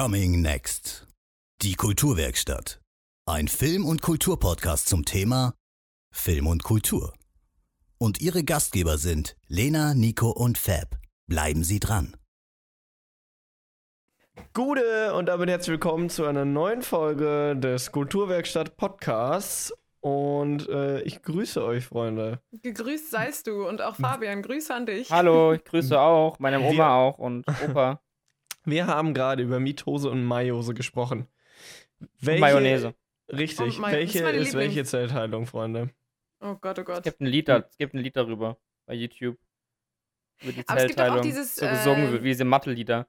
Coming Next. Die Kulturwerkstatt. Ein Film- und Kulturpodcast zum Thema Film und Kultur. Und ihre Gastgeber sind Lena, Nico und Fab. Bleiben Sie dran. Gute und damit herzlich willkommen zu einer neuen Folge des Kulturwerkstatt Podcasts. Und äh, ich grüße euch, Freunde. Gegrüßt seist du und auch Fabian, Grüße an dich. Hallo, ich grüße auch, meine Oma auch und Opa. Wir haben gerade über Mitose und Mayose gesprochen. Welche, Mayonnaise. Richtig. Ist welche meine ist welche. Zellteilung, Freunde? Oh Gott, oh Es Gott. gibt ein Lied, da, es gibt ein Lied darüber bei YouTube. Über die Aber es gibt auch Zellteilung. dieses, so gesungen äh, wie diese Mathe-Lieder.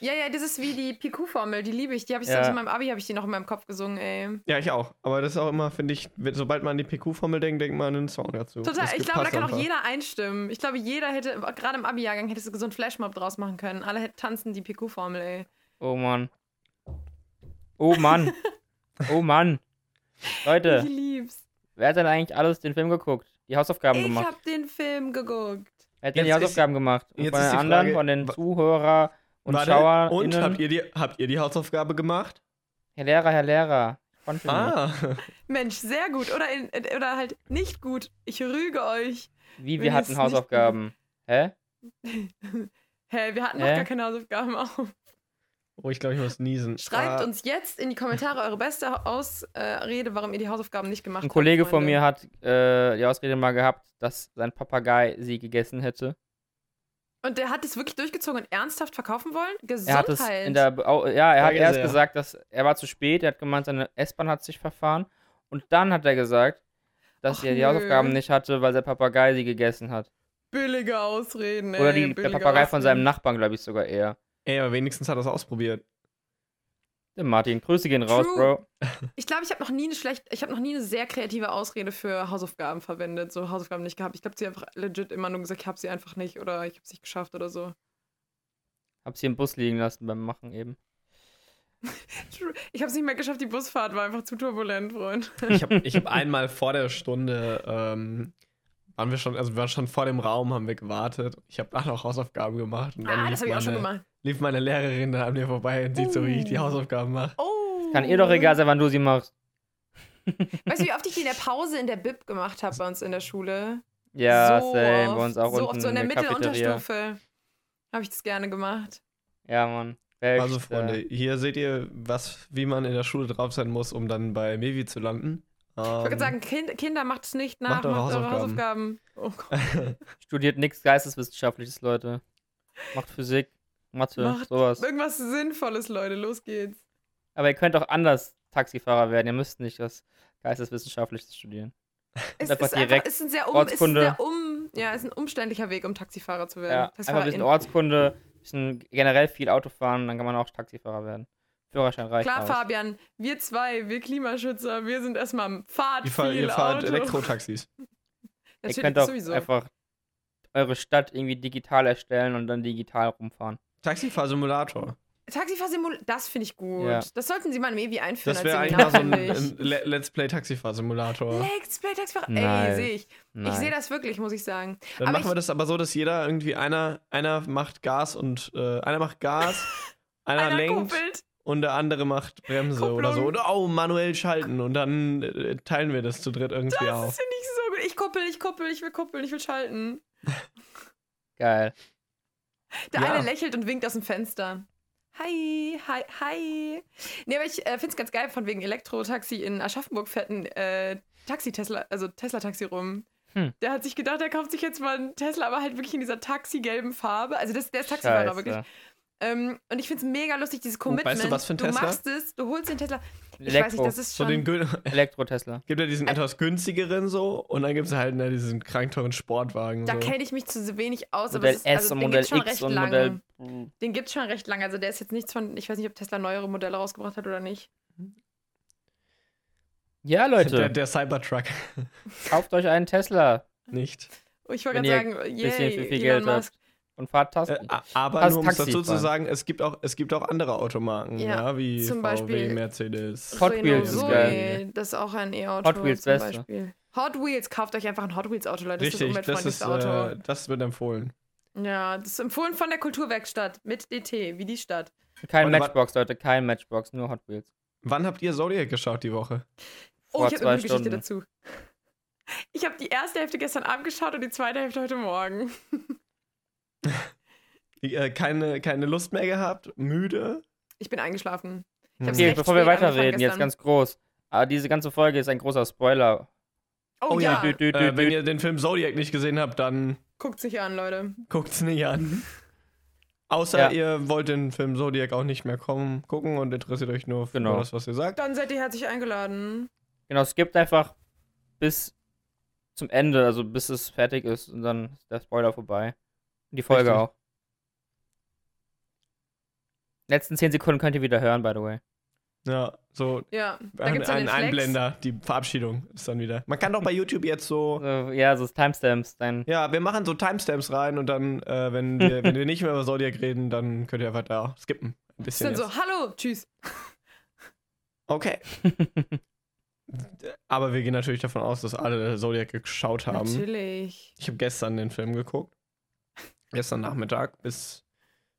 Ja, ja, das ist wie die PQ-Formel, die liebe ich. Die habe ich Ja. in meinem Abi, habe ich die noch in meinem Kopf gesungen, ey. Ja, ich auch. Aber das ist auch immer, finde ich, sobald man an die PQ-Formel denkt, denkt man an einen Song dazu. Total, Das ich glaube, da kann auch einfach. jeder einstimmen. Ich glaube, jeder hätte, gerade im Abi-Jahrgang hättest du so einen Flashmob draus machen können. Alle hätten tanzen die PQ-Formel, ey. Oh Mann. Oh Mann. Oh Mann. Leute, Ich lieb's. wer hat denn eigentlich alles den Film geguckt? Die Hausaufgaben Ich gemacht? habe den Film geguckt. Wer hat denn die Hausaufgaben gemacht? Und jetzt von ist den die anderen, Frage, von den wa- Zuhörer und Warte, Schauer. und habt ihr, die, habt ihr die Hausaufgabe gemacht? Herr Lehrer, Herr Lehrer. Ah, Mensch, sehr gut. Oder, in, oder halt nicht gut. Ich rüge euch. Wie, wir hatten Hausaufgaben. Hä? Hä, wir hatten noch Hä? gar keine Hausaufgaben auf. oh, ich glaube, ich muss niesen. Schreibt ah, uns jetzt in die Kommentare eure beste Ausrede, warum ihr die Hausaufgaben nicht gemacht Ein habt. Kollege von Freunde. mir hat äh, die Ausrede mal gehabt, dass sein Papagei sie gegessen hätte. Und der hat es wirklich durchgezogen und ernsthaft verkaufen wollen? Er Gesundheit. hat es in der au- ja, er hat Danke erst sehr. gesagt, dass er war zu spät, er hat gemeint, seine S-Bahn hat sich verfahren und dann hat er gesagt, dass Ach, er die nö. Hausaufgaben nicht hatte, weil sein Papagei sie gegessen hat. Billige Ausreden, ey. Oder die, der Papagei von seinem Ausreden. Nachbarn, glaube ich sogar eher. ey, aber wenigstens hat er es ausprobiert. Martin, Grüße gehen raus, True. Bro. Ich glaube, ich habe noch nie eine schlecht, ich habe noch nie eine sehr kreative Ausrede für Hausaufgaben verwendet, so Hausaufgaben nicht gehabt. Ich glaube, sie einfach legit immer nur gesagt, ich habe sie einfach nicht oder ich habe es nicht geschafft oder so. Hab sie im Bus liegen lassen beim Machen eben. True. Ich habe es nicht mehr geschafft, die Busfahrt war einfach zu turbulent, Freund. Ich habe ich hab einmal vor der Stunde, ähm, waren wir schon, also wir waren schon vor dem Raum, haben wir gewartet. Ich habe da noch Hausaufgaben gemacht. Und dann Ah, das habe ich auch schon gemacht. Lief meine Lehrerin dann an mir vorbei und sieht so, wie ich die Oh. Hausaufgaben mache. Oh. Kann ihr doch egal sein, wann du sie machst. Weißt du, wie oft ich die in der Pause in der Bib gemacht habe bei uns in der Schule? Ja, so same, oft, bei uns auch so unten oft, so in der der. Mittelunterstufe habe ich das gerne gemacht. Ja, Mann. Also Beste. Freunde, hier seht ihr, was, wie man in der Schule drauf sein muss, um dann bei Mevi zu landen. Ich wollte Ähm, sagen, kind, Kinder, macht es nicht nach, macht eure macht eure Hausaufgaben. Hausaufgaben. Oh Gott. Studiert nichts Geisteswissenschaftliches, Leute. Macht Physik, Mathe, Macht sowas. Irgendwas Sinnvolles, Leute, los geht's. Aber ihr könnt auch anders Taxifahrer werden. Ihr müsst nicht was Geisteswissenschaftliches studieren. Es ist, einfach, direkt ist ein sehr um, ist ein Ortskunde. sehr um, ja, ist ein umständlicher Weg, um Taxifahrer zu werden. Ja, einfach ein bisschen Ortskunde, ein bisschen generell viel Auto fahren, dann kann man auch Taxifahrer werden. Führerschein reicht Klar, aus. Fabian, wir zwei, wir Klimaschützer, wir sind erstmal am Fahrt ihr, fahrt, viel ihr fahrt. Elektrotaxis. Ihr könnt auch sowieso. einfach eure Stadt irgendwie digital erstellen und dann digital rumfahren. Taxifahrsimulator. Taxifahrsimulator, das finde ich gut. Ja. Das sollten sie mal irgendwie einführen Das als wäre eigentlich mal so ein, ich. ein Le- Let's Play Taxifahrsimulator. Let's Play Taxifahrer. Ey, sehe ich. Ich Nice. sehe das wirklich, muss ich sagen. Dann Aber machen wir ich- das aber so, dass jeder irgendwie einer, einer macht Gas und äh, einer macht Gas, einer, Einer lenkt kuppelt. und der andere macht Bremse oder so. Kupplung. Oder oh, manuell schalten und dann äh, teilen wir das zu dritt irgendwie Das auf. finde ich so gut. Ich kuppel, ich kuppel, ich will kuppeln, ich will schalten. Geil. Der Ja. eine lächelt und winkt aus dem Fenster. Hi, hi, hi. Nee, aber ich äh, finde es ganz geil, von wegen Elektrotaxi in Aschaffenburg fährt ein äh, Taxi-Tesla, also Tesla-Taxi rum. Hm. Der hat sich gedacht, er kauft sich jetzt mal einen Tesla, aber halt wirklich in dieser taxi-gelben Farbe. Also das, der ist Taxifahrer Scheiße. wirklich. Ähm, und ich finde es mega lustig, dieses Commitment. weißt du, was für ein du Tesla? machst es, du holst den Tesla. Ich weiß Elektro. nicht, das ist So schon... den Gün Elektro-Tesla. gibt ja diesen etwas günstigeren so und dann gibt es halt ne, diesen krankteuren Sportwagen. da so. kenne ich mich zu wenig aus, aber Modell es ist, S also, und den Modell gibt's schon X recht und lange. Modell. Den gibt es schon recht lange. Also der ist jetzt nichts von, ich weiß nicht, ob Tesla neuere Modelle rausgebracht hat oder nicht. Ja, Leute, Der, der Cybertruck kauft euch einen Tesla nicht. Ich wollte gerade sagen, yay, viel Elon Geld habt. Und fahrt Äh, aber nur um es dazu Taxi zu sagen, es gibt auch, es gibt auch andere Automarken, ja, Ja, wie zum VW, Beispiel Mercedes. Hot Wheels ist geil. Das ist auch ein E-Auto. Hot Wheels zum Beste. Beispiel. Hot Wheels, kauft euch einfach ein Hot Wheels Auto, Leute. Das ist das Richtig, das ist, umweltfreundlichste Auto. äh, das wird empfohlen. Ja, das ist empfohlen von der Kulturwerkstatt mit DT, wie die Stadt. Kein wa- Matchbox, Leute, kein Matchbox, nur Hot Wheels. Wann habt ihr Zodiac geschaut die Woche? Oh, Vor ich habe eine Geschichte Stunden. dazu. Ich habe die erste Hälfte gestern Abend geschaut und die zweite Hälfte heute Morgen. Äh, keine, keine Lust mehr gehabt? Müde? Ich bin eingeschlafen. Hab's Okay, bevor wir weiterreden, jetzt ganz groß. Aber diese ganze Folge ist ein großer Spoiler. Oh, Oh ja, Dü, dü, dü, Äh, wenn ihr den Film Zodiac nicht gesehen habt, dann guckt sich an, Leute. guckt's nicht an. Außer Ja. ihr wollt den Film Zodiac auch nicht mehr kommen, gucken und interessiert euch nur für Genau. das, was ihr sagt. Dann seid ihr herzlich eingeladen. Genau, es gibt einfach bis zum Ende, also bis es fertig ist und dann ist der Spoiler vorbei. Und die Folge Richtig. auch. Letzten 10 Sekunden könnt ihr wieder hören, by the way. Ja, so Ja, da ein, gibt's dann ein den Flex. Einblender, die Verabschiedung ist dann wieder. Man kann doch bei YouTube jetzt so, ja, so Timestamps, dann. ja, wir machen so Timestamps rein und dann, äh, wenn, wir, wenn wir nicht mehr über Zodiac reden, dann könnt ihr einfach da skippen. Ein Das bisschen. sind Jetzt. so, hallo, tschüss. Okay. Aber wir gehen natürlich davon aus, dass alle Zodiac geschaut haben. Natürlich. Ich habe gestern den Film geguckt. Gestern Nachmittag bis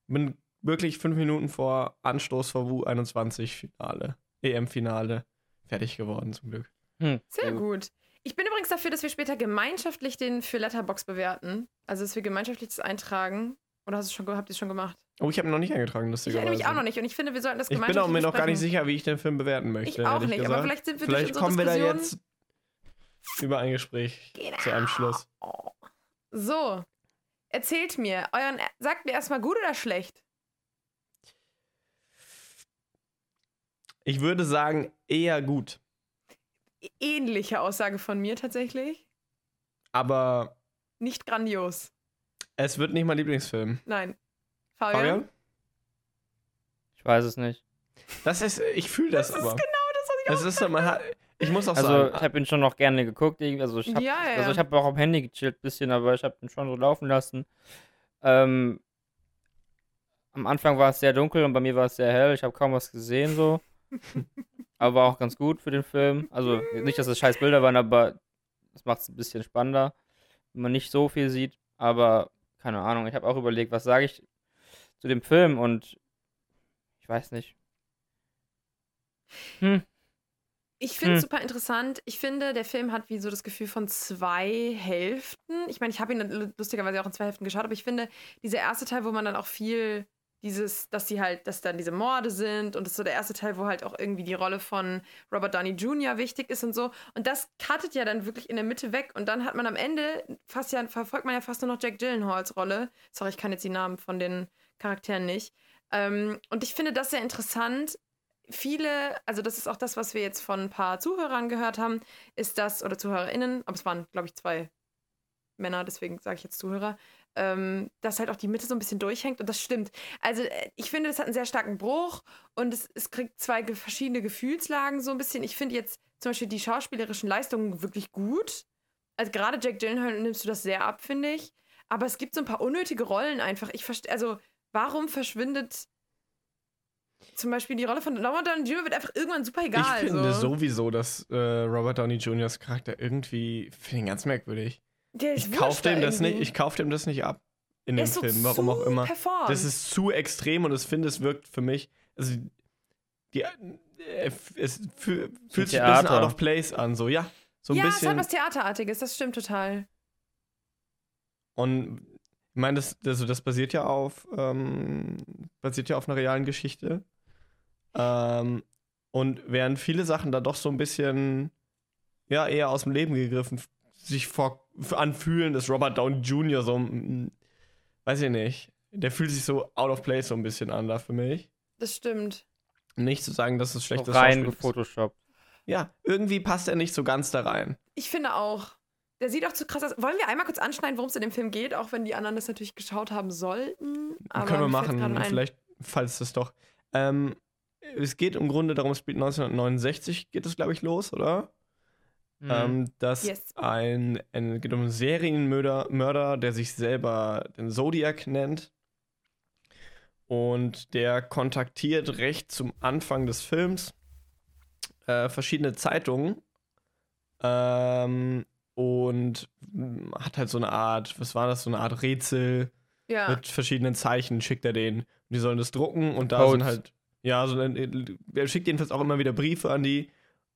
bin wirklich fünf Minuten vor Anstoß vor U21 Finale, EM-Finale fertig geworden zum Glück. Hm, Sehr gut. Ich bin übrigens dafür, dass wir später gemeinschaftlich den für Letterbox bewerten. Also, dass wir gemeinschaftlich das eintragen. Oder hast du schon, habt ihr es schon gemacht? Oh, ich habe ihn noch nicht eingetragen, Ich lustigerweise. erinnere mich auch noch nicht und ich finde, wir sollten das Ich bin gemeinschaftlich auch mir noch gar nicht sicher, wie ich den Film bewerten möchte. Ich auch nicht, gesagt. aber vielleicht sind wir Vielleicht durch unsere kommen wir da jetzt über ein Gespräch zu einem Schluss. So, erzählt mir, euren, sagt mir erstmal gut oder schlecht? Ich würde sagen, eher gut. Ähnliche Aussage von mir tatsächlich. Aber Nicht grandios. es wird nicht mein Lieblingsfilm. Nein. Fabian? Fabian? Ich weiß es nicht. Das ist, ich fühle das, Das ist aber. genau das, was ich auch Es ist so, man hat, ich muss auch Also, sagen, ich habe ihn schon noch gerne geguckt. Also, ich habe Ja, ja. also ich hab auch am Handy gechillt ein bisschen, aber ich habe ihn schon so laufen lassen. Ähm, am Anfang war es sehr dunkel und bei mir war es sehr hell. Ich habe kaum was gesehen so. aber war auch ganz gut für den Film. Also nicht, dass es scheiß Bilder waren, aber das macht es ein bisschen spannender, wenn man nicht so viel sieht. Aber keine Ahnung, ich habe auch überlegt, was sage ich zu dem Film und ich weiß nicht. Hm, Ich finde es Hm. super interessant. Ich finde, der Film hat wie so das Gefühl von zwei Hälften. Ich meine, ich habe ihn lustigerweise auch in zwei Hälften geschaut, aber ich finde, dieser erste Teil, wo man dann auch viel dieses, dass sie halt, dass dann diese Morde sind und das ist so der erste Teil, wo halt auch irgendwie die Rolle von Robert Downey Jr. wichtig ist und so. Und das cuttet ja dann wirklich in der Mitte weg und dann hat man am Ende fast ja, verfolgt man ja fast nur noch Jack Gyllenhaals Rolle. Sorry, ich kann jetzt die Namen von den Charakteren nicht. Ähm, und ich finde das sehr interessant, viele, also das ist auch das, was wir jetzt von ein paar Zuhörern gehört haben, ist das, oder ZuhörerInnen, aber es waren, glaube ich, zwei Männer, deswegen sage ich jetzt Zuhörer, ähm, dass halt auch die Mitte so ein bisschen durchhängt und das stimmt. Also äh, ich finde, das hat einen sehr starken Bruch und es, es kriegt zwei verschiedene Gefühlslagen so ein bisschen. Ich finde jetzt zum Beispiel die schauspielerischen Leistungen wirklich gut. Also gerade Jack Gyllenhaal nimmst du das sehr ab, finde ich. Aber es gibt so ein paar unnötige Rollen einfach. Ich verstehe, also warum verschwindet zum Beispiel die Rolle von Robert Downey Jr. wird einfach irgendwann super egal. ich finde so. sowieso, dass äh, Robert Downey Jr.'s Charakter irgendwie, finde ihn ganz merkwürdig. Der ist Ich kaufe wurscht da dem das nicht, ich kauf dem das nicht ab in dem ist so Film, warum zu auch immer. Performt. Das ist zu extrem und ich finde, es wirkt für mich, also die, äh, es fü- fühlt sich ein bisschen Theater. out of place an, so ja, so ein ja, es bisschen. hat was Theaterartiges, das stimmt total. Und ich meine, das, das, das basiert ja auf, ähm, basiert ja auf einer realen Geschichte. Ähm, und während viele Sachen da doch so ein bisschen, ja, eher aus dem Leben gegriffen sich vor, anfühlen, dass Robert Downey Jr. so, mm, weiß ich nicht, der fühlt sich so out of place so ein bisschen an da für mich. Das stimmt. Nicht zu sagen, dass es so schlechtes rein ist. gefotoshoppt. Ja, irgendwie passt er nicht so ganz da rein. Ich finde auch. Der sieht auch zu krass aus. Wollen wir einmal kurz anschneiden, worum es in dem Film geht, auch wenn die anderen das natürlich geschaut haben sollten? Aber Können wir machen, vielleicht, falls das doch. Ähm, es geht im Grunde darum, es spielt 1969, geht es, glaube ich, los, oder? Mhm. Ähm, dass Yes. ein, ein geht um einen Serienmörder, Mörder, der sich selber den Zodiac nennt. Und der kontaktiert recht zum Anfang des Films äh, verschiedene Zeitungen ähm, und hat halt so eine Art, was war das, so eine Art Rätsel Ja. mit verschiedenen Zeichen schickt er denen. Und die sollen das drucken und da Codes. sind halt, ja, so ein, er schickt jedenfalls auch immer wieder Briefe an die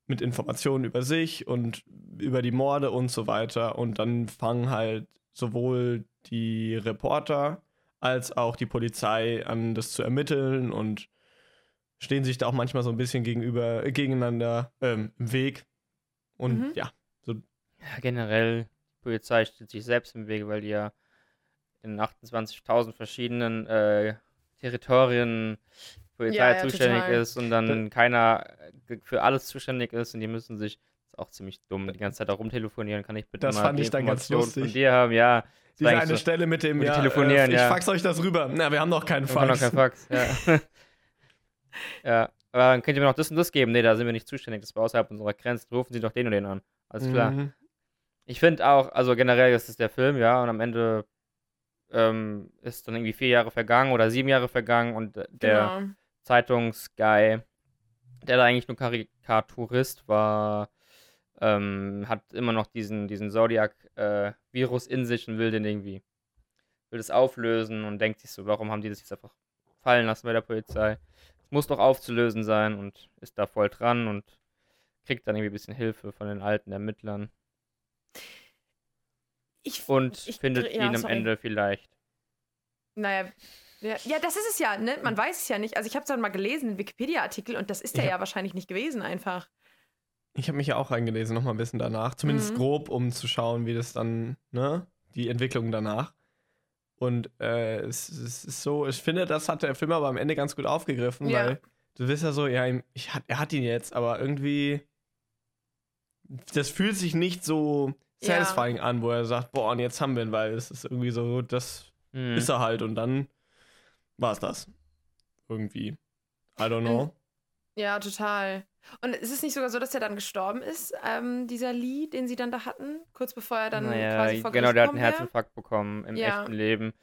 mit Informationen über sich und über die Morde und so weiter. Und dann fangen halt sowohl die Reporter als auch die Polizei an, das zu ermitteln und stehen sich da auch manchmal so ein bisschen gegenüber, äh, gegeneinander ähm, im Weg. Und Mhm. ja, Ja, generell, die Polizei steht sich selbst im Wege, weil die ja in 28.000 verschiedenen äh, Territorien Polizei Ja, ja, zuständig total. ist und dann keiner äh, für alles zuständig ist und die müssen sich, das ist auch ziemlich dumm, die ganze Zeit da rumtelefonieren, kann ich bitte Das mal fand die ich dann ganz Information von lustig. dir haben, ja. diese eine so- Stelle mit dem, mit ja, telefonieren, äh, ich ja. fax euch das rüber. Na, wir haben noch keinen Wir haben noch Fax. kein Fax, ja. ja, aber dann könnt ihr mir noch das und das geben. Nee, da sind wir nicht zuständig, das war außerhalb unserer Grenzen. Rufen Sie doch den und den an. Alles klar. Mhm. Ich finde auch, also generell, das ist der Film, ja, und am Ende ähm, ist dann irgendwie vier Jahre vergangen oder sieben Jahre vergangen und äh, der genau. Zeitungsguy, der da eigentlich nur Karikaturist war, ähm, hat immer noch diesen, diesen Zodiac-Virus in sich und will den irgendwie, will das auflösen und denkt sich so, warum haben die das jetzt einfach fallen lassen bei der Polizei? Es muss doch aufzulösen sein und ist da voll dran und kriegt dann irgendwie ein bisschen Hilfe von den alten Ermittlern Ich, und Ich findet dre- ja, ihn am. Ende vielleicht. naja. Ja, ja, das ist es ja, ne? Man weiß es ja nicht. Also ich habe es dann mal gelesen, den Wikipedia-Artikel, und das ist der Ja. ja wahrscheinlich nicht gewesen einfach. Ich habe mich ja auch reingelesen, nochmal ein bisschen danach. Zumindest Mhm. grob, um zu schauen, wie das dann, ne? Die Entwicklung danach. Und äh, es, es ist so, ich finde, das hat der Film aber am Ende ganz gut aufgegriffen, Ja. weil du bist ja so, ja, ich, hat- er hat ihn jetzt, aber irgendwie. Das fühlt sich nicht so Ja. satisfying an, wo er sagt, boah, und jetzt haben wir ihn, weil es ist irgendwie so, das Hm. ist er halt und dann war es das. Irgendwie. I don't know. Ja, total. Und ist es nicht sogar so, dass er dann gestorben ist, ähm, dieser Lee, den sie dann da hatten, kurz bevor er dann naja, quasi vor genau, der hat einen? Herzinfarkt bekommen im Ja. echten Leben,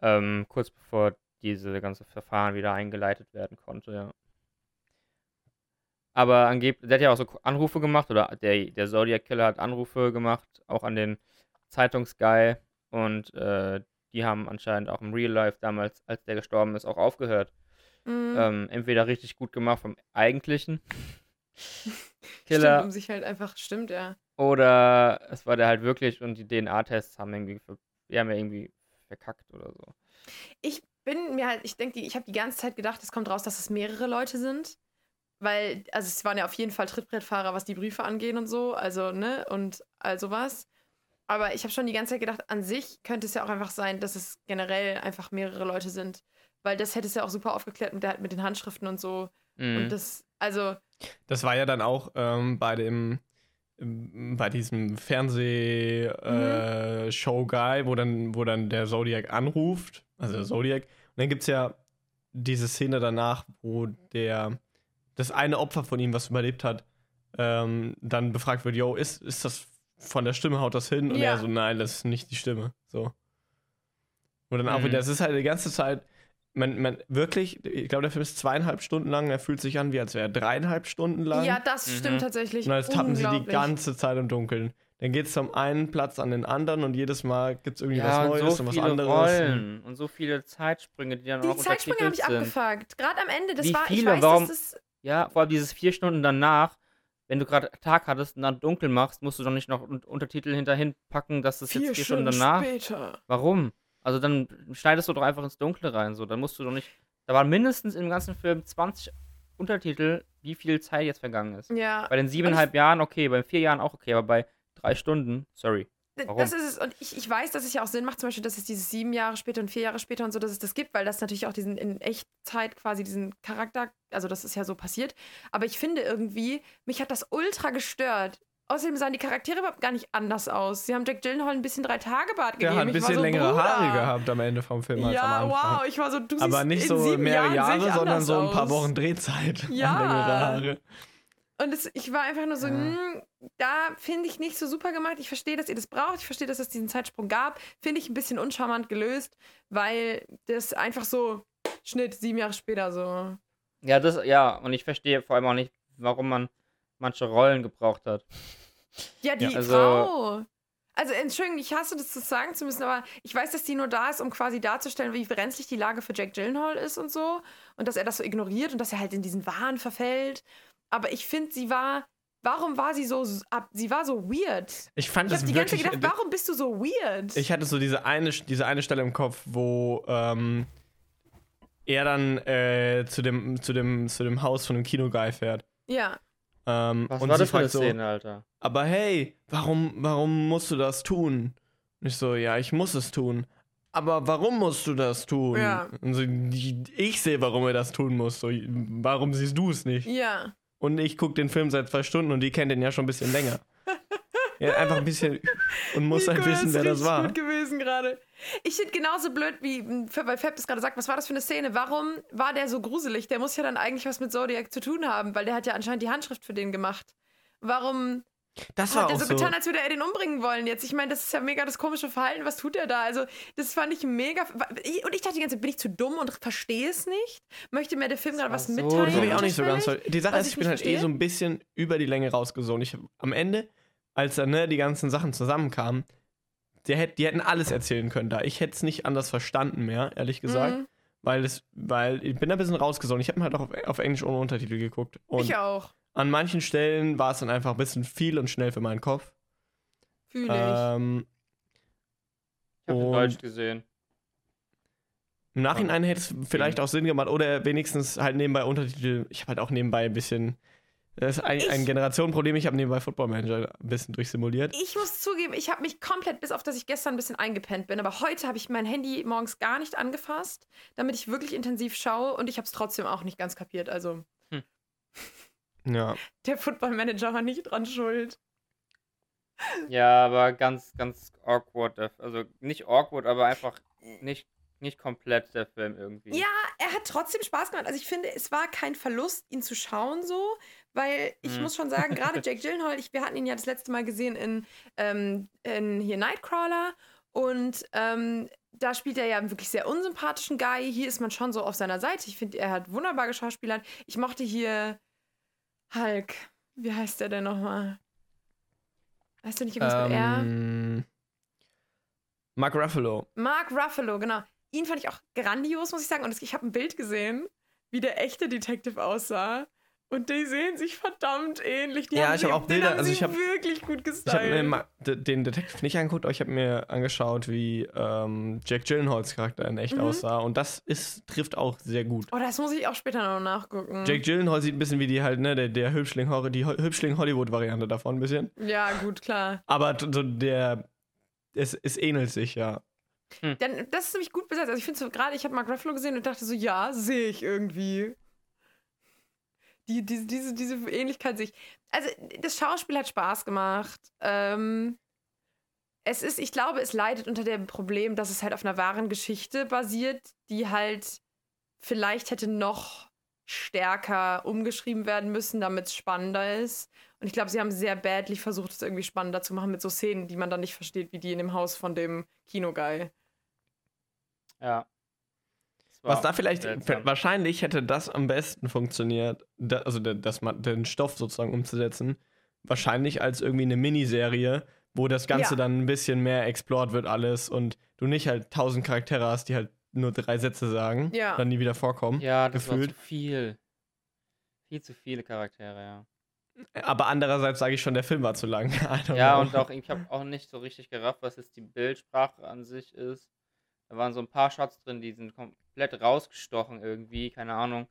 ähm, kurz bevor diese ganze Verfahren wieder eingeleitet werden konnte, ja. Aber angeblich, der hat ja auch so Anrufe gemacht, oder der, der Zodiac Killer hat Anrufe gemacht, auch an den Zeitungsguy und äh, die haben anscheinend auch im Real Life damals, als der gestorben ist, auch aufgehört. Mhm. Ähm, entweder richtig gut gemacht vom eigentlichen Stimmt, Killer um sich halt einfach, stimmt, ja. oder es war der halt wirklich und die DNA-Tests haben irgendwie, die haben ja irgendwie verkackt oder so. Ich bin mir halt, ich denke, ich habe die ganze Zeit gedacht, es kommt raus, dass es mehrere Leute sind. Weil, also es waren ja auf jeden Fall Trittbrettfahrer, was die Briefe angehen und so, also, ne, und all sowas. Aber ich habe schon die ganze Zeit gedacht, an sich könnte es ja auch einfach sein, dass es generell einfach mehrere Leute sind. Weil das hätte es ja auch super aufgeklärt mit, der, mit den Handschriften und so. Mhm. Und das, also, Das war ja dann auch ähm, bei dem ähm, bei diesem Fernseh-Show-Guy, wo, dann, wo dann der Zodiac anruft, also der Zodiac. Und dann gibt es ja diese Szene danach, wo der das eine Opfer von ihm, was überlebt hat, ähm, dann befragt wird, yo, ist, ist das von der Stimme, haut das hin? Und Ja. er so, nein, das ist nicht die Stimme. So. Und dann auch Mhm. wieder, es ist halt die ganze Zeit, man, man wirklich, ich glaube, der Film ist zweieinhalb Stunden lang, er fühlt sich an, wie als wäre er dreieinhalb Stunden lang. ja, das Mhm. stimmt tatsächlich. Und jetzt tappen sie die ganze Zeit im Dunkeln. Dann geht es vom einen Platz an den anderen und jedes Mal gibt es irgendwie was ja, und Neues so und was viele anderes. Rollen und so viele Zeitsprünge, die dann Die auch Zeitsprünge habe ich abgefuckt. Gerade am Ende, das Wie war, ich viele? weiß, Warum- dass das Ja, vor allem dieses vier Stunden danach, wenn du gerade Tag hattest und dann dunkel machst, musst du doch nicht noch Un- Untertitel hinterhin packen, dass das jetzt vier Stunden danach. später. Warum? Also dann schneidest du doch einfach ins Dunkle rein, so. Dann musst du doch nicht. Da waren mindestens im ganzen Film 20 Untertitel, wie viel Zeit jetzt vergangen ist. Ja, Bei den siebeneinhalb Jahren okay, bei vier Jahren auch okay, aber bei drei Stunden, sorry. Warum? Das ist es. Und ich, ich weiß, dass es ja auch Sinn macht, zum Beispiel, dass es dieses sieben Jahre später und vier Jahre später und so, dass es das gibt, weil das natürlich auch diesen in Echtzeit quasi diesen Charakter, also das ist ja so passiert. Aber ich finde irgendwie, mich hat das ultra gestört. Außerdem sahen die Charaktere überhaupt gar nicht anders aus. Sie haben Jack Gyllenhaal ein bisschen drei Tage Bart gegeben. Der hat ein bisschen so, längere Bruder. Haare gehabt am Ende vom Film als Ja, am Anfang. wow. Ich war so, du Aber nicht so mehrere Jahren Jahre, sondern so ein paar. Wochen Drehzeit. Ja. längere Haare. Und es, ich war einfach nur so, Ja. hm, da finde ich nicht so super gemacht. Ich verstehe, dass ihr das braucht. Ich verstehe, dass es diesen Zeitsprung gab. Finde ich ein bisschen uncharmant gelöst, weil das einfach so Schnitt sieben Jahre später so. Ja, das, ja, und ich verstehe vor allem auch nicht, warum man manche Rollen gebraucht hat. Ja, die Ja, also- Frau. Also, Entschuldigung, ich hasse das zu sagen zu müssen, aber ich weiß, dass die nur da ist, um quasi darzustellen, wie brenzlig die Lage für Jack Gyllenhaal ist und so. Und dass er das so ignoriert und dass er halt in diesen Wahn verfällt. Aber ich finde, sie war. Warum war sie so. ab- Sie war so weird. Ich fand Ich das die ganze wirklich. Zeit gedacht, warum bist du so weird? Ich hatte so diese eine, diese eine Stelle im Kopf, wo ähm, er dann äh, zu, dem, zu, dem, zu dem Haus von dem Kinoguy fährt. ja. Ähm, Was und war das für eine fragt so, Szene, Alter? aber hey, warum, warum musst du das tun? Und ich so, ja, ich muss es tun. Aber warum musst du das tun? Ja. Und so, ich, ich sehe, warum er das tun muss. So, warum siehst du es nicht? Ja. Und ich gucke den Film seit zwei Stunden und die kennt den ja schon ein bisschen länger. ja, einfach ein bisschen und muss halt Nico, wissen, ist wer das war. gut gewesen gerade. Ich finde genauso blöd, wie weil Fab es gerade sagt, was war das für eine Szene? Warum war der so gruselig? Der muss ja dann eigentlich was mit Zodiac zu tun haben, weil der hat ja anscheinend die Handschrift für den gemacht. Warum Das war hat er so so. getan, als würde er den umbringen wollen jetzt? Ich meine, das ist ja mega das komische Verhalten. Was tut er da? Also, das fand ich mega. Und ich dachte die ganze Zeit, bin ich zu dumm und verstehe es nicht? Möchte mir der Film gerade was so mitteilen? Das habe ich auch nicht so ganz. ver- Die Sache ist, ich ich bin halt eh verstehe? so ein bisschen über die Länge rausgesogen. Ich am Ende, als dann ne, die ganzen Sachen zusammenkamen, die, hätt, die hätten alles erzählen können da. Ich hätte es nicht anders verstanden mehr, ehrlich gesagt. Mhm. Weil es, weil ich bin da ein bisschen rausgesogen. Ich habe mir halt auch auf, auf Englisch ohne Untertitel geguckt. Und Ich auch. An manchen Stellen war es dann einfach ein bisschen viel und schnell für meinen Kopf. Fühle ich. Ähm, Ich habe Deutsch gesehen. Im Nachhinein hätte es vielleicht auch Sinn gemacht oder wenigstens halt nebenbei Untertitel. Ich habe halt auch nebenbei ein bisschen. Das ist ein, ein Generationenproblem. Ich habe nebenbei Football Manager ein bisschen durchsimuliert. Ich muss zugeben, ich habe mich komplett, bis auf dass ich gestern ein bisschen eingepennt bin, aber heute habe ich mein Handy morgens gar nicht angefasst, damit ich wirklich intensiv schaue und ich habe es trotzdem auch nicht ganz kapiert. Also Ja. der Football Manager war nicht dran schuld. Ja, aber ganz, ganz awkward. Also nicht awkward, aber einfach nicht, nicht komplett der Film irgendwie. Ja, er hat trotzdem Spaß gemacht. Also ich finde, es war kein Verlust, ihn zu schauen so, weil ich Hm. muss schon sagen, gerade Jake Gyllenhaal, ich, wir hatten ihn ja das letzte Mal gesehen in, ähm, in hier Nightcrawler und ähm, da spielt er ja einen wirklich sehr unsympathischen Guy. Hier ist man schon so auf seiner Seite. Ich finde, er hat wunderbar geschauspielert. Ich mochte hier Hulk. Wie heißt der denn nochmal? Weißt du nicht irgendwas mit R? Ähm, Mark Ruffalo. Mark Ruffalo, genau. Ihn fand ich auch grandios, muss ich sagen. Und ich habe ein Bild gesehen, wie der echte Detective aussah. Und die sehen sich verdammt ähnlich. Die Ja, haben ich sie- hab auch Bilder- haben also ich hab- wirklich gut Ich habe gestylt. mir den Detective nicht angeguckt, aber ich habe mir angeschaut, wie ähm, Jack Gyllenhaals Charakter in echt Mhm. aussah. Und das ist, trifft auch sehr gut. oh, das muss ich auch später noch nachgucken. Jake Gyllenhaal sieht ein bisschen wie die halt, ne, der, der Hübschling, die Ho- Hübschling-Hollywood-Variante davon ein bisschen. ja, gut, klar. Aber so der, es, es ähnelt sich, ja. Denn das ist nämlich gut besetzt. Also ich finde so gerade, ich habe Mark Ruffalo gesehen und dachte so, ja, sehe ich irgendwie. Die, diese, diese, diese Ähnlichkeit sich. Also, das Schauspiel hat Spaß gemacht. Ähm, es ist, ich glaube, es leidet unter dem Problem, dass es halt auf einer wahren Geschichte basiert, die halt vielleicht hätte noch stärker umgeschrieben werden müssen, damit es spannender ist. Und ich glaube, sie haben sehr badly versucht, es irgendwie spannender zu machen mit so Szenen, die man dann nicht versteht, wie die in dem Haus von dem Kinoguy. Ja. Was da vielleicht, seltsam. wahrscheinlich hätte das am besten funktioniert, da, also da, das, den Stoff sozusagen umzusetzen, wahrscheinlich als irgendwie eine Miniserie, wo das Ganze Ja. dann ein bisschen mehr explored wird alles und du nicht halt tausend Charaktere hast, die halt nur drei Sätze sagen, Ja. dann nie wieder vorkommen. Ja, das gefühlt. war zu viel. Viel zu viele Charaktere, ja. Aber andererseits sage ich schon, der Film war zu lang. Ja, know. und auch, ich habe auch nicht so richtig gerafft, was jetzt die Bildsprache an sich ist. Da waren so ein paar Shots drin, die sind komplett rausgestochen irgendwie, keine Ahnung.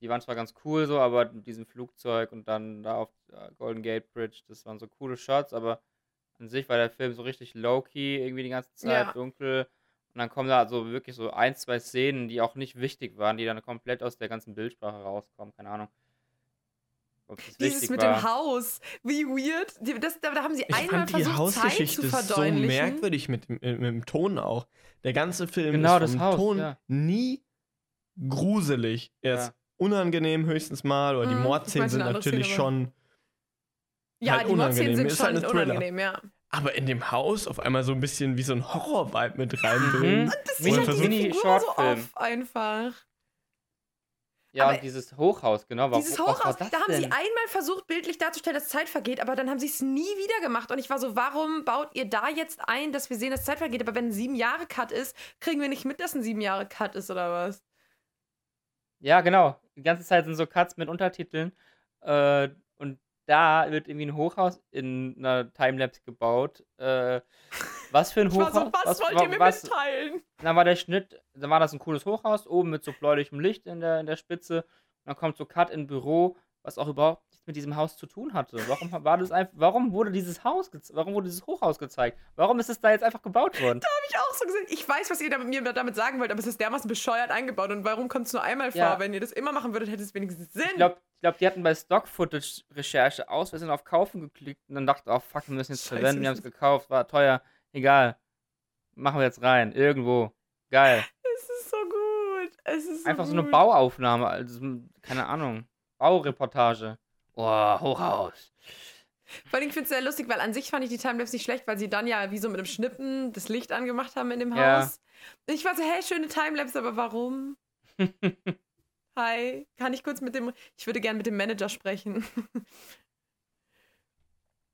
Die waren zwar ganz cool so, aber mit diesem Flugzeug und dann da auf der Golden Gate Bridge, das waren so coole Shots, aber an sich war der Film so richtig low-key irgendwie die ganze Zeit, Ja. dunkel. Und dann kommen da so wirklich so ein, zwei Szenen, die auch nicht wichtig waren, die dann komplett aus der ganzen Bildsprache rauskommen, keine Ahnung. Ob das Dieses mit war. dem Haus, wie weird. Das, da, da haben sie ich einmal fand die versucht, Zeit zu Hausgeschichte so verdeutlichen. merkwürdig mit, dem- mit, mit dem Ton auch. Der ganze Film Genau, ist das vom Haus, Ton ja. nie gruselig. Er ist Ja. unangenehm höchstens mal oder die Mhm, Mordszenen sind natürlich Szene, schon ja, halt die Mordszenen unangenehm. sind Ist schon halt ein Thriller. unangenehm, ja. Aber in dem Haus auf einmal so ein bisschen wie so ein Horror-Vibe mit reinbringen. Mhm. Das Mini- sieht halt Mini- die Figur so auf einfach. Ja, Aber und dieses Hochhaus, genau. Warum, Dieses was war Hochhaus, das da haben sie denn? einmal versucht, bildlich darzustellen, dass Zeit vergeht, aber dann haben sie es nie wieder gemacht. Und ich war so, warum baut ihr da jetzt ein, dass wir sehen, dass Zeit vergeht? Aber wenn ein sieben Jahre Cut ist, kriegen wir nicht mit, dass ein sieben Jahre Cut ist oder was? Ja, genau. Die ganze Zeit sind so Cuts mit Untertiteln. Äh, da wird irgendwie ein Hochhaus in einer Timelapse gebaut. Äh, was für ein Hochhaus? so, was, wollt wa- ihr mir was, mitteilen? Dann war der Schnitt, dann war das ein cooles Hochhaus, oben mit so bläulichem Licht in der, in der Spitze. Und dann kommt so Cut in Büro, was auch überhaupt nichts mit diesem Haus zu tun hatte. Warum war das einfach, warum wurde dieses Haus, warum wurde dieses Hochhaus gezeigt? Warum ist es da jetzt einfach gebaut worden? Hab ich auch so gesehen. Ich weiß, was ihr damit, mir damit sagen wollt, aber es ist dermaßen bescheuert eingebaut. Und warum kommt es nur einmal vor? Ja. Wenn ihr das immer machen würdet, hätte es wenigstens Sinn. Ich glaube, glaub, die hatten bei Stock-Footage-Recherche aus, wir sind auf Kaufen geklickt und dann dachten, oh fuck, wir müssen jetzt Scheiße, verwenden, wir haben es gekauft, war teuer, egal. Machen wir jetzt rein, irgendwo. Geil. es ist so gut. Es ist so Einfach so gut. eine Bauaufnahme, also keine Ahnung. Baureportage. Oh, Hochhaus. Vor allem, ich finde es sehr lustig, weil an sich fand ich die Timelapse nicht schlecht, weil sie dann ja wie so mit dem Schnippen das Licht angemacht haben in dem Ja. Haus. Ich war so, hey, schöne Timelapse, aber warum? Hi, kann ich kurz mit dem, ich würde gerne mit dem Manager sprechen.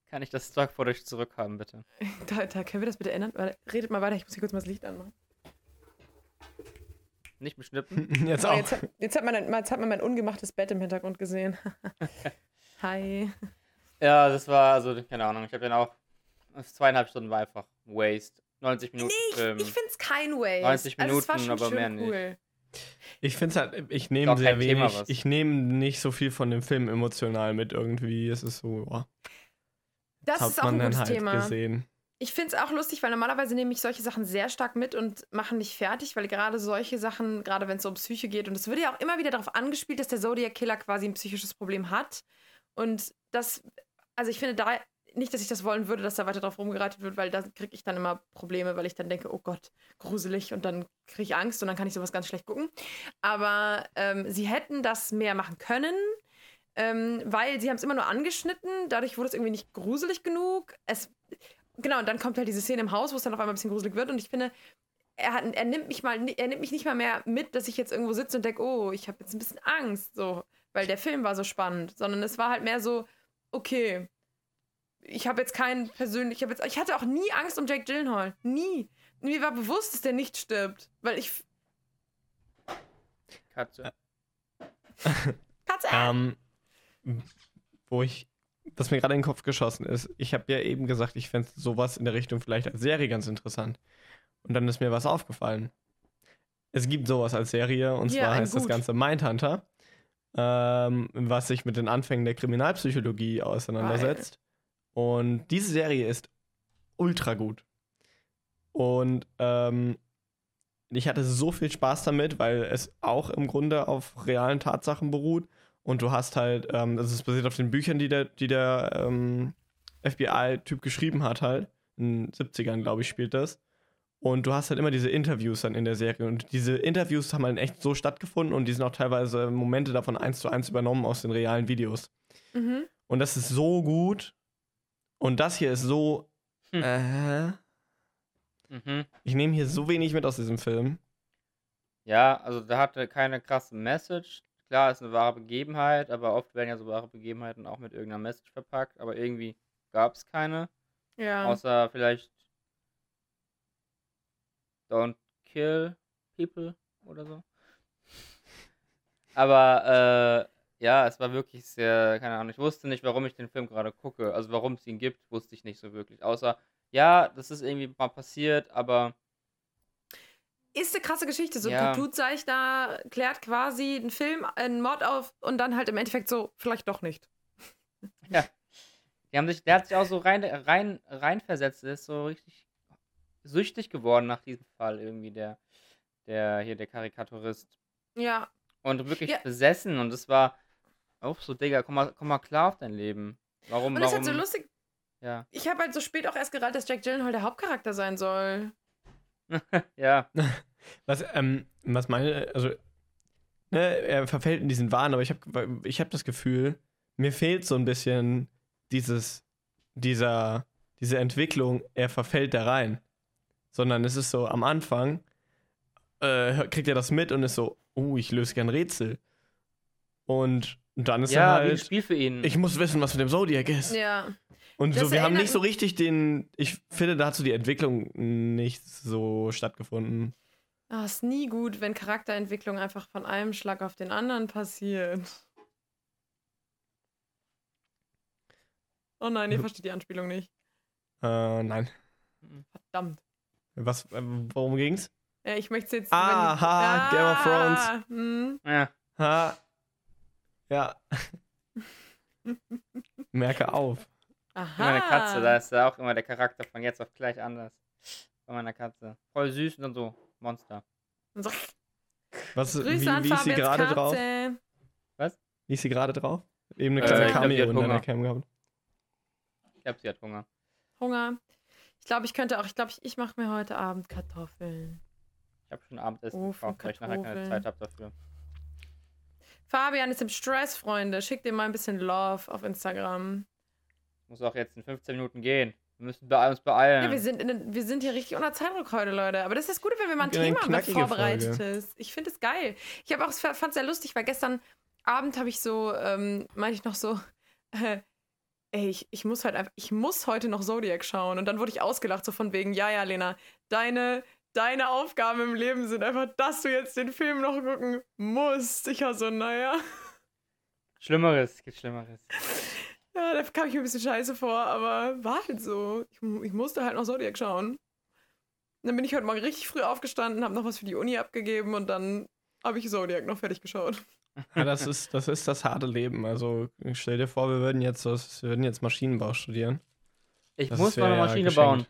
Kann ich das Stock-Footage zurückhaben, bitte? Da, da können wir das bitte ändern? Redet mal weiter, ich muss hier kurz mal das Licht anmachen. Nicht beschnippen? Jetzt Oh, auch. jetzt, hat, jetzt, hat man, ein- jetzt hat man mein ungemachtes Bett im Hintergrund gesehen. Hi. Ja, das war, also, keine Ahnung, ich habe den auch. Das zweieinhalb Stunden war einfach Waste. 90 Minuten Nee, ich, Film. ich finde es kein Waste. 90 also, es war Minuten, schon aber schön mehr cool. Ich finde halt, ich nehme sehr wenig, ich nehme nicht so viel von dem Film emotional mit irgendwie. Es ist so, oh, Das hat ist auch man ein dann gutes halt Thema. gesehen. Ich finde es auch lustig, weil normalerweise nehme ich solche Sachen sehr stark mit und mache mich fertig, weil gerade solche Sachen, gerade wenn es um Psyche geht, und es wird ja auch immer wieder darauf angespielt, dass der Zodiac Killer quasi ein psychisches Problem hat. Und das, also ich finde da nicht, dass ich das wollen würde, dass da weiter drauf rumgereitet wird, weil da kriege ich dann immer Probleme, weil ich dann denke, oh Gott, gruselig und dann kriege ich Angst und dann kann ich sowas ganz schlecht gucken. Aber ähm, sie hätten das mehr machen können, ähm, weil sie haben es immer nur angeschnitten, dadurch wurde es irgendwie nicht gruselig genug. Es, genau, und dann kommt halt diese Szene im Haus, wo es dann auf einmal ein bisschen gruselig wird. Und ich finde, er, hat, er nimmt mich mal, er nimmt mich nicht mal mehr mit, dass ich jetzt irgendwo sitze und denke, oh, ich habe jetzt ein bisschen Angst, so, weil der Film war so spannend, sondern es war halt mehr so, okay, ich habe jetzt keinen persönlich, ich habe jetzt, ich hatte auch nie Angst um Jake Gyllenhaal, nie. Mir war bewusst, dass der nicht stirbt, weil ich, Katze. Katze, Ähm, wo ich, was mir gerade in den Kopf geschossen ist, ich habe ja eben gesagt, ich fände sowas in der Richtung vielleicht als Serie ganz interessant. Und dann ist mir was aufgefallen. Es gibt sowas als Serie, und Ja, zwar heißt das Gut. Ganze Mindhunter, ähm, was sich mit den Anfängen der Kriminalpsychologie auseinandersetzt. Und diese Serie ist ultra gut. Und ähm, ich hatte so viel Spaß damit, weil es auch im Grunde auf realen Tatsachen beruht. Und du hast halt, ähm, also es basiert auf den Büchern, die der, die der ähm, FBI-Typ geschrieben hat, halt. In den 70ern, glaube ich, spielt das. Und du hast halt immer diese Interviews dann in der Serie. Und diese Interviews haben halt echt so stattgefunden und die sind auch teilweise Momente davon eins zu eins übernommen aus den realen Videos. mhm. Und das ist so gut. Und das hier ist so. Hm. Äh, Mhm. ich nehme hier so wenig mit aus diesem Film. Ja, also da hatte keine krasse Message. Klar, ist eine wahre Begebenheit, aber oft werden ja so wahre Begebenheiten auch mit irgendeiner Message verpackt, aber irgendwie gab es keine. ja. Außer vielleicht Don't kill people oder so. Aber äh, ja, es war wirklich sehr, keine Ahnung, ich wusste nicht, warum ich den Film gerade gucke. Also warum es ihn gibt, wusste ich nicht so wirklich. Außer, ja, das ist irgendwie mal passiert, aber ist eine krasse Geschichte. So ein Ja. Blutzeichner klärt quasi einen Film, einen Mord auf und dann halt im Endeffekt so, vielleicht doch nicht. die haben sich, der hat sich auch so rein, rein, reinversetzt, der ist so richtig süchtig geworden nach diesem Fall irgendwie, der, der hier, der Karikaturist. Ja. Und wirklich Ja. besessen und es war auch so, Digga, komm mal, komm mal klar auf dein Leben. Warum, Und ist warum? halt so lustig. ja. Ich habe halt so spät auch erst gerallt, dass Jack Gyllenhaal der Hauptcharakter sein soll. ja. Was, ähm, was meine, also, ne, er verfällt in diesen Wahn, aber ich habe ich hab das Gefühl, mir fehlt so ein bisschen dieses, dieser, diese Entwicklung, er verfällt da rein. Sondern es ist so, am Anfang äh, kriegt er das mit und ist so, oh, ich löse gern Rätsel. Und dann ist er Ja, wie ein halt. Spiel für ihn. Ich muss wissen, was mit dem Zodiac ist. Ja. Und Das so, wir haben nicht so richtig den. Ich finde, da hat so die Entwicklung nicht so stattgefunden. Ah, ist nie gut, wenn Charakterentwicklung einfach von einem Schlag auf den anderen passiert. Oh nein, ihr versteht die Anspielung nicht. Äh, nein. Verdammt. Was, äh, worum ging's? Ja, ich möchte jetzt. Ah, wenn- ha, Game of Thrones. Ah, hm. ja. Ha. Ja. Merke auf. Aha. Wie meine Katze, da ist ja auch immer der Charakter von jetzt auf gleich anders. Bei meiner Katze. Voll süß und dann so Monster. Und so, Was, wie, Grüße an wie ist sie gerade drauf? Katze. Wie ist sie gerade drauf? Eben eine Äh, kleine Cameo hat in deiner Hunger. Cam gehabt. Ich glaube, sie hat Hunger. Hunger. Ich glaube, ich könnte auch. Ich glaube, ich, ich mache mir heute Abend Kartoffeln. Ich habe schon Abendessen Ofen, gekauft, weil ich nachher keine. Zeit habe dafür. Fabian ist im Stress, Freunde. Schickt ihm mal ein bisschen Love auf Instagram. Muss auch jetzt in 15 Minuten gehen. Wir müssen bei uns beeilen. Ja, wir sind, in, den- wir sind hier richtig unter Zeitdruck heute, Leute. Aber das ist das Gute, wenn wir mal ein Thema haben, das knackige vorbereitet Folge. ist. Ich finde es geil. Ich habe auch, fand es sehr lustig, weil gestern Abend habe ich so, ähm, meinte ich noch so, äh, ey, ich, ich muss halt einfach, ich muss heute noch Zodiac schauen. Und dann wurde ich ausgelacht, so von wegen, ja, ja, Lena, deine, deine Aufgaben im Leben sind einfach, dass du jetzt den Film noch gucken musst. Ich war so, naja. Schlimmeres, es gibt Schlimmeres. Ja, da kam ich mir ein bisschen scheiße vor, aber war halt so. Ich, ich musste halt noch Zodiac schauen. Und dann bin ich heute Morgen richtig früh aufgestanden, habe noch was für die Uni abgegeben und dann habe ich Zodiac noch fertig geschaut. Ja, das ist, das ist das harte Leben. Also stell dir vor, wir würden jetzt, was, wir würden jetzt Maschinenbau studieren. Ich Das muss mal eine ja Maschine geschenkt. bauen.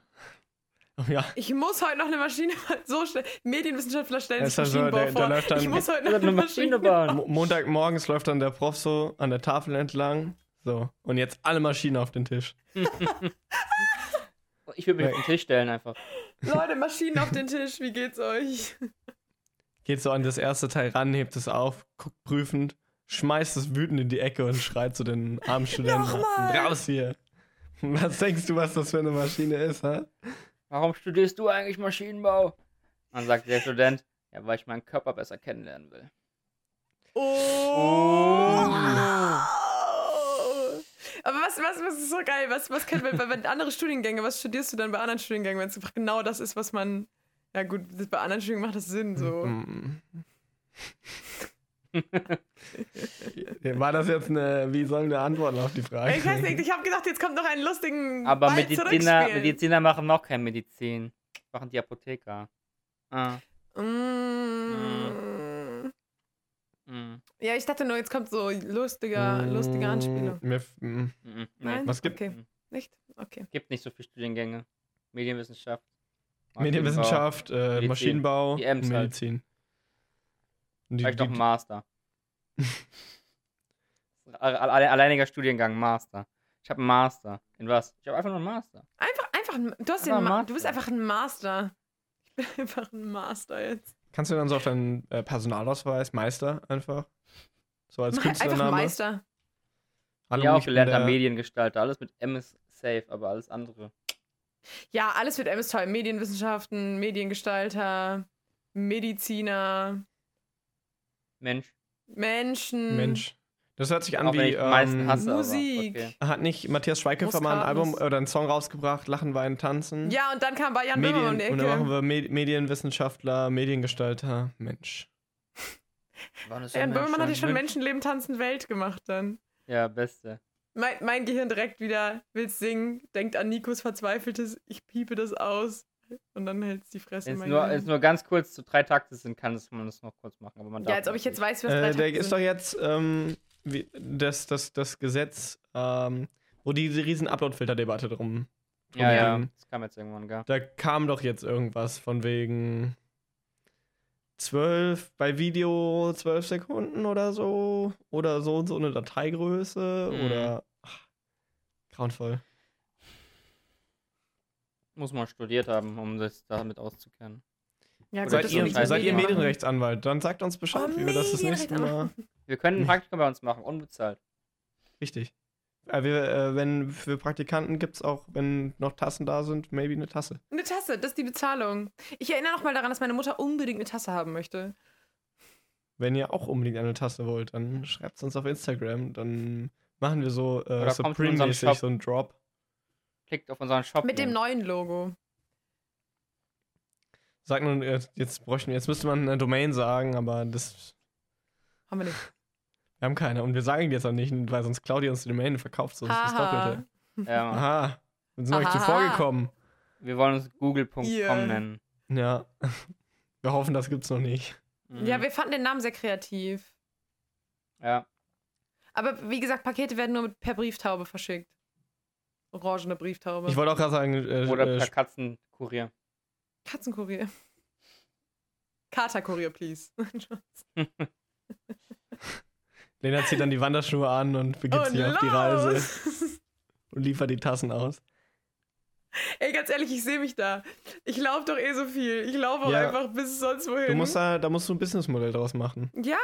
Oh ja, Ich muss heute noch eine Maschine so schnell. Medienwissenschaftler stellen sich also, Maschinenbau der- der vor. läuft dann- ich muss heute noch eine Maschine bauen. Mo Montagmorgens läuft dann der Prof so an der Tafel entlang. So, und jetzt alle Maschinen auf den Tisch. Ich würde mich auf den Tisch stellen einfach. Leute, Maschinen auf den Tisch, wie geht's euch? Geht so an das erste Teil ran, hebt es auf, guckt prüfend, schmeißt es wütend in die Ecke und schreit zu den armen Studenten. Raus hier! Was denkst du, was das für eine Maschine ist, hä? Warum studierst du eigentlich Maschinenbau? Dann sagt der Student, ja, weil ich meinen Körper besser kennenlernen will. Oh! Aber was, was, was ist so geil? Was, was können wir bei, bei andere Studiengänge, was studierst du dann bei anderen Studiengängen, wenn es einfach genau das ist, was man. Ja, gut, das- bei anderen Studiengängen macht das Sinn so. War das jetzt eine, wie sollen wir antworten auf die Frage? Ich weiß nicht, ich habe gedacht, jetzt kommt noch einen lustigen. Aber Ball Mediziner. Mediziner machen noch kein Medizin. Machen die Apotheker. Ah. Mm. Mm. Ja, ich dachte nur, jetzt kommt so lustiger, lustige Anspielung. Mm. Mm, mm, Nein? Was gibt- Okay, Mm. nicht? Okay. Gibt nicht so viele Studiengänge. Medienwissenschaft. Medienwissenschaft, äh, Medizin. Maschinenbau, Die Ems halt. Medizin. Und Die, Vielleicht noch die, ein Master. Alle- alle- Alleiniger Studiengang, Master. Ich habe einen Master. In was? Ich habe einfach nur einen Master. Einfach, einfach, ein- du, hast Einfach den ein Ma du bist Master. einfach ein Master. Ich bin einfach ein Master jetzt. Kannst du dann so auf deinen äh, Personalausweis Meister einfach? So als Mach einfach Künstlername? Meister. Hallo, ja, auch gelernter der- Mediengestalter. Alles mit M ist safe, aber alles andere. Ja, alles wird MS toll. Medienwissenschaften, Mediengestalter, Mediziner, Mensch. Menschen. Mensch. Das hört sich an Auch wie. ähm, hasse, Musik. aber okay. Hat nicht Matthias Schweighöfer mal ein. Album oder einen Song rausgebracht, Lachen, Weinen, Tanzen? Ja, und dann kam Bayern Böhmer um Medien, die und dann machen Ecke. wir Med Medienwissenschaftler, Mediengestalter, Mensch. Das Bayern ein Böhmermann hat ja Mensch? schon Menschenleben tanzen Welt gemacht dann. Ja, beste. Mein, mein Gehirn direkt wieder will's singen, denkt an Nikos verzweifeltes, ich piepe das aus. Und dann hält's die Fresse es mein nur, wenn's nur ganz kurz zu drei Takte sind, kann es- man das noch kurz machen. Aber man Ja, darf als ob ich das jetzt weiß, was drei Äh, der Takte ist sind. doch jetzt ähm, das, das, das Gesetz, ähm, wo diese riesen Upload-Filter-Debatte drum. nicht. Ja, ja. ging. Das kam jetzt irgendwann gar. Da kam doch jetzt irgendwas von wegen 12 bei Video 12 Sekunden oder so. Oder so und so eine Dateigröße. Mhm. Oder. Ach, grauenvoll. Muss man studiert haben, um sich damit auszukennen. Ja, Seid ihr, seid ihr. Medienrechtsanwalt? Dann sagt uns Bescheid, Oh, wie wir das das nächste Mal. Medienrechtsanwalt. Wir können ein Praktikum bei uns machen, unbezahlt. Richtig. Äh, wir, äh, wenn für Praktikanten gibt es auch, wenn noch Tassen da sind, maybe eine Tasse. Eine Tasse, das ist die Bezahlung. Ich erinnere noch mal daran, dass meine Mutter unbedingt eine Tasse haben möchte. wenn ihr auch unbedingt eine Tasse wollt, dann schreibt es uns auf Instagram. Dann machen wir so äh, Supreme-mäßig so einen Drop. Klickt auf unseren Shop. Mit dem neuen Logo. Sag nun, äh, jetzt bräuchten wir, jetzt müsste man eine Domain sagen, aber das, Haben wir nicht. wir haben keine. Und wir sagen die jetzt auch nicht, weil sonst Claudia uns die Domain und verkauft so das Haha. Doppelte. Ja, Mann. Aha. Wir sind euch zuvor gekommen. wir wollen uns google.com Ihr. nennen. Ja. Wir hoffen, das gibt's noch nicht. Mhm. Ja, wir fanden den Namen sehr kreativ. ja. Aber wie gesagt, Pakete werden nur mit- per Brieftaube verschickt. Orangene Brieftaube. Ich wollte auch gerade sagen, äh, Oder äh, per Katzenkurier. Katzenkurier. Katerkurier, please. Lena zieht dann die Wanderschuhe an und begibt sich auf die Reise und liefert die Tassen aus. Ey, ganz ehrlich, ich sehe mich da. Ich laufe doch eh so viel. Ich laufe auch Ja. einfach bis sonst wohin. Du musst da, da musst du ein Businessmodell draus machen. Ja,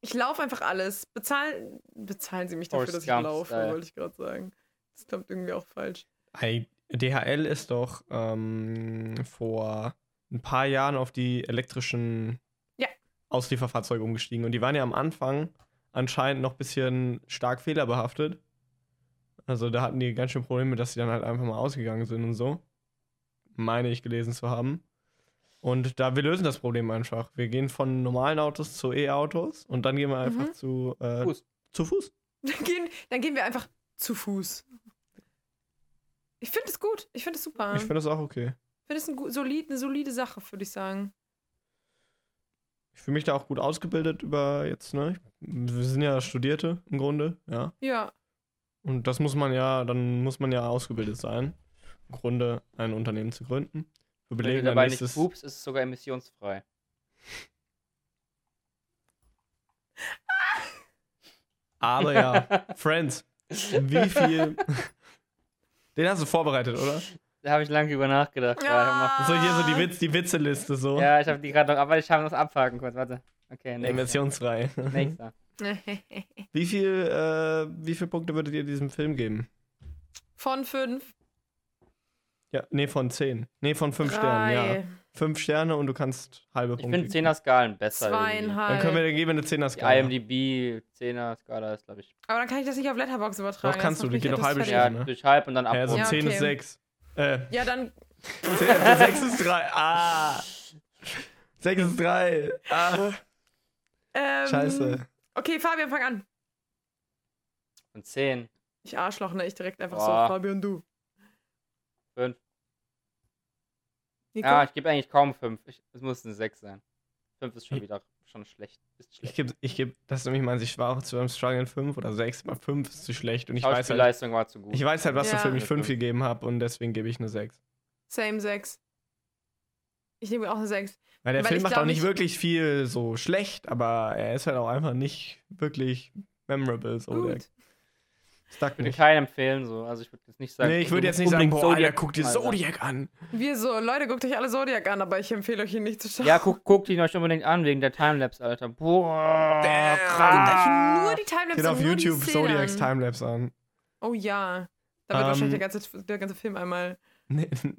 ich laufe einfach alles. Bezahlen, bezahlen Sie mich dafür, Forrest dass ich laufe, Style. wollte ich gerade sagen. Das klingt irgendwie auch falsch. Hey, DHL ist doch ähm, vor ein paar Jahren auf die elektrischen Ja. Auslieferfahrzeuge umgestiegen. Und die waren ja am Anfang anscheinend noch ein bisschen stark fehlerbehaftet. Also da hatten die ganz schön Probleme, dass sie dann halt einfach mal ausgegangen sind und so. Meine ich gelesen zu haben. Und da, wir lösen das Problem einfach. Wir gehen von normalen Autos zu E-Autos und dann gehen wir einfach Mhm. zu, äh, Fuß. zu Fuß. Dann gehen, dann gehen wir einfach zu Fuß. Ich finde es gut. Ich finde es super. Ich finde das auch okay. Ich finde es ein solid, eine solide Sache, würde ich sagen. Ich fühle mich da auch gut ausgebildet über jetzt, ne? Wir sind ja Studierte im Grunde, ja. Ja. Und das muss man ja, dann muss man ja ausgebildet sein, im Grunde ein Unternehmen zu gründen. Wir Wenn du belegen dabei nicht pupst, ist es sogar emissionsfrei. Aber ja, Friends, wie viel. Den hast du vorbereitet, oder? Da habe ich lange drüber nachgedacht. Ja, So hier so die, Witz, die Witzeliste so. ja ich habe die gerade noch, aber ich habe das abhaken kurz. Warte. Okay, nächster. Emissionsfrei. Nächster. Wie viel, äh, wie viele Punkte würdet ihr diesem Film geben? Von fünf. Ja, nee, von zehn. Nee, von fünf Sternen, ja. Fünf Sterne und du kannst halbe Ich Punkte. finde 10er Skalen besser. Zweieinhalb. Dann können wir, dann geben eine 10er Die Skala. IMDb 10er Skala ist, glaube ich. Aber dann kann ich das nicht auf Letterbox übertragen. Doch, kannst Das du, die geht doch halbe etwas Ja, ne? durch halb und dann ab. Ja, so Ja, 10 ist okay. 6. Äh, Ja, dann 6 ist 3. Ah. 6 ist 3. Ah. ähm, Scheiße. Okay, Fabian, fang an. Und 10, Ich Arschloch, ne? Ich direkt einfach Boah. so, Fabian, du. 5. Nico? Ja, ich gebe eigentlich kaum 5. Es muss eine 6 sein. 5 ist schon wieder schon schlecht. Ist Ich schlecht. gebe, ich geb, das ist nämlich mein, ich war auch zu einem Struggle 5 oder 6, mal 5 ist zu schlecht und ich weiß halt, Schauspielleistung war zu gut. ich weiß halt, was Ja. du für mich 5 Fünf. gegeben habe und deswegen gebe ich eine 6. Same 6. Ich nehme auch eine 6. Weil der Weil Film macht auch nicht ich- wirklich viel so schlecht, aber er ist halt auch einfach nicht wirklich memorable. So, der Gut. Stuck ich würde mich. keinen empfehlen, so. Also ich würde jetzt nicht sagen. Nee, ich würde jetzt nicht sagen, boah, Alter, Zodiac guck dir mal sagen. Zodiac an. Wir so, Leute, guckt euch alle Zodiac an, aber ich empfehle euch ihn nicht zu schauen. Ja, guck, guckt ihn euch unbedingt an, wegen der Timelapse, Alter. Boah, Damn. Guckt krass. nur die Timelapse Geht auf YouTube Zodiacs. Timelapse an. Oh ja. Da wird Ähm, wahrscheinlich der ganze, der ganze Film einmal.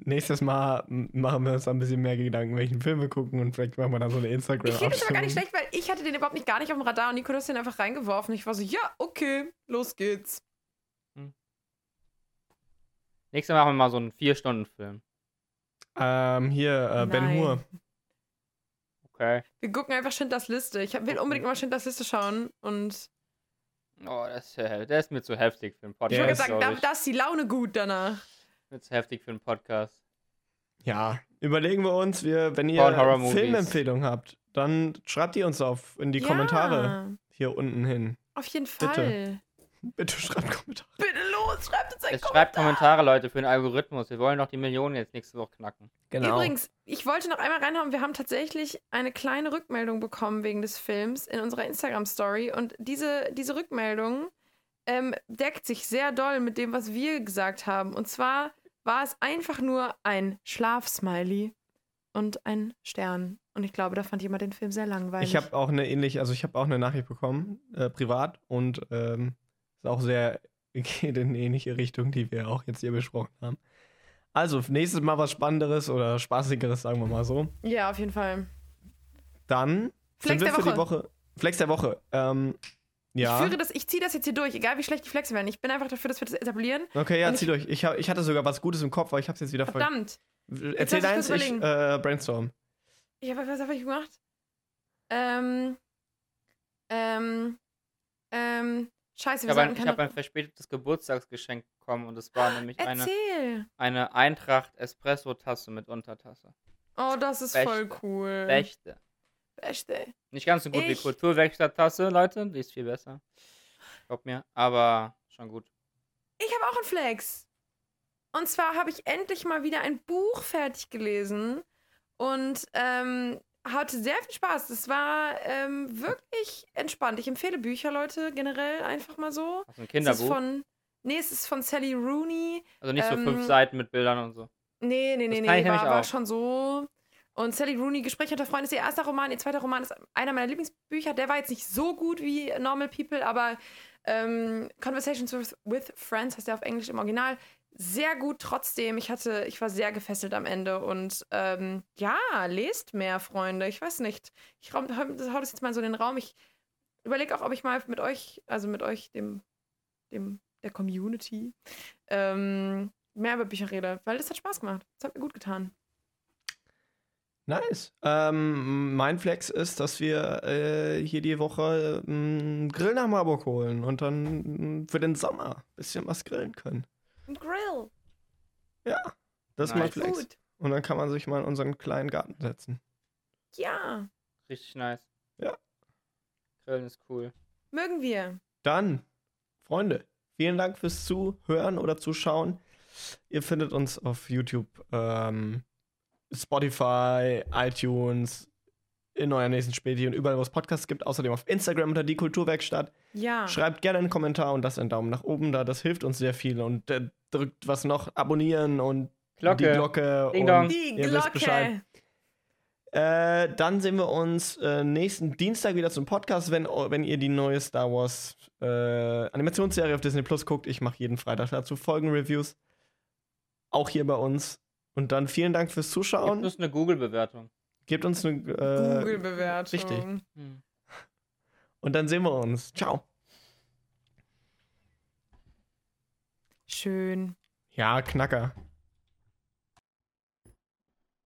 Nächstes Mal machen wir uns ein bisschen mehr Gedanken, welchen Film wir gucken und vielleicht machen wir dann so eine instagram Ich finde das aber gar nicht schlecht, weil ich hatte den überhaupt nicht gar nicht auf dem Radar und Nico hat den einfach reingeworfen. Ich war so, ja, okay, los geht's. Nächstes Mal machen wir mal so einen 4-Stunden-Film. Ähm, hier, äh, Ben. Hur. Okay. Wir gucken einfach Schindlers Liste. Ich will unbedingt mal Schindlers Liste schauen und Oh, das ist, ja- der ist mir zu heftig für einen ich Podcast. Ja, wollte ist, sagen, da, ich. da ist die Laune gut danach. Mir zu heftig für einen Podcast. Ja, überlegen wir uns, wir, wenn ihr. Filmempfehlungen habt, dann schreibt die uns auf in die ja, Kommentare hier unten hin. Auf jeden. Fall. Bitte schreibt Kommentare. Bitte los, schreibt uns einen Jetzt Kommentar. schreibt Kommentare, Leute, für den Algorithmus. Wir wollen doch die Millionen jetzt nächste Woche knacken. Genau. Übrigens, ich wollte noch einmal reinhauen, wir haben tatsächlich eine kleine Rückmeldung bekommen wegen des Films in unserer Instagram-Story. Und diese, diese Rückmeldung ähm, deckt sich sehr doll mit dem, was wir gesagt haben. Und zwar war es einfach nur ein Schlafsmiley und ein Stern. Und ich glaube, da fand jemand den Film sehr langweilig. Ich habe auch eine ähnliche, also ich habe auch eine Nachricht bekommen, äh, privat, und ähm, ist auch sehr, geht in ähnliche Richtung, die wir auch jetzt hier besprochen haben. Also, nächstes Mal was Spannenderes oder Spaßigeres, sagen wir mal so. ja, auf jeden Fall. Dann Flex sind wir der für die Woche. Flex der Woche. Ähm, ja. Ich führe das, ich ziehe das jetzt hier durch, egal wie schlecht die Flexe werden. Ich bin einfach dafür, dass wir das etablieren. Okay, ja, zieh durch. Ich, hab, ich hatte sogar was Gutes im Kopf, aber ich hab's jetzt wieder ver Verdammt. Erzähl ich deins, ich überlegen. äh, brainstorm. Ich habe was habe ich gemacht? Ähm. Ähm. Ähm. Scheiße, Ich wir habe ein, ich hab ein verspätetes Geburtstagsgeschenk bekommen und es war nämlich eine, Erzähl. eine Eintracht Espresso-Tasse mit Untertasse. Oh, das ist Beste. voll cool. Beste. Beste. Nicht ganz so gut wie Ich- Kulturwerkstatt-Tasse, Leute. Die ist viel besser. Glaub mir. Aber schon gut. Ich habe auch einen Flex. Und zwar habe ich endlich mal wieder ein Buch fertig gelesen und ähm, hatte sehr viel Spaß. Es war ähm, wirklich entspannt. Ich empfehle Bücher, Leute, generell einfach mal so. Also ein Es ist Kinderbuch. von, nee, es ist von Sally Rooney. also nicht so ähm, fünf Seiten mit Bildern und so. Nee, nee, nee, kann nee, war, war auch. schon so. Und Sally Rooney, Gespräche unter Freunden, ist ihr erster Roman. Ihr zweiter Roman ist einer meiner Lieblingsbücher. Der war jetzt nicht so gut wie Normal People, aber ähm, Conversations with, with Friends heißt der auf Englisch im Original. Sehr gut trotzdem. Ich hatte, ich war sehr gefesselt am Ende. Und ähm, ja, lest mehr, Freunde. Ich weiß nicht. Ich hau, hau das jetzt mal so in den Raum. Ich überlege auch, ob ich mal mit euch, also mit euch, dem, dem, der Community, ähm, mehr über Bücher rede, weil das hat Spaß gemacht. Das hat mir gut getan. Nice. Ähm, mein Flex ist, dass wir äh, hier die Woche ähm, Grill nach Marburg holen und dann mm, für den Sommer ein bisschen was grillen können. Ein Grill. Ja, das ist mein Nice. Flex. Gut. Und dann kann man sich mal in unseren kleinen Garten setzen. Ja, Richtig nice. Ja. Grillen ist cool. mögen wir. Dann, Freunde, vielen Dank fürs Zuhören oder Zuschauen. Ihr findet uns auf YouTube, ähm, Spotify, iTunes, in eurer nächsten Späti und überall, wo es Podcasts gibt. Außerdem auf Instagram unter die Kulturwerkstatt. Ja. Schreibt gerne einen Kommentar und lasst einen Daumen nach oben da. Das hilft uns sehr viel. Und äh, drückt was noch, abonnieren und Glocke. die Glocke. Ding und dong. Die ihr wisst Bescheid. Glocke. Äh, dann sehen wir uns äh, nächsten Dienstag wieder zum Podcast, wenn, wenn ihr die neue Star Wars äh, Animationsserie auf Disney Plus guckt. Ich mache jeden Freitag dazu Folgenreviews. Auch hier bei uns. Und dann vielen Dank fürs Zuschauen. uns eine Google-Bewertung. Gebt uns eine. Äh, Google-Bewertung. richtig. Hm. Und dann sehen wir uns. Ciao. Schön. Ja, Knacker.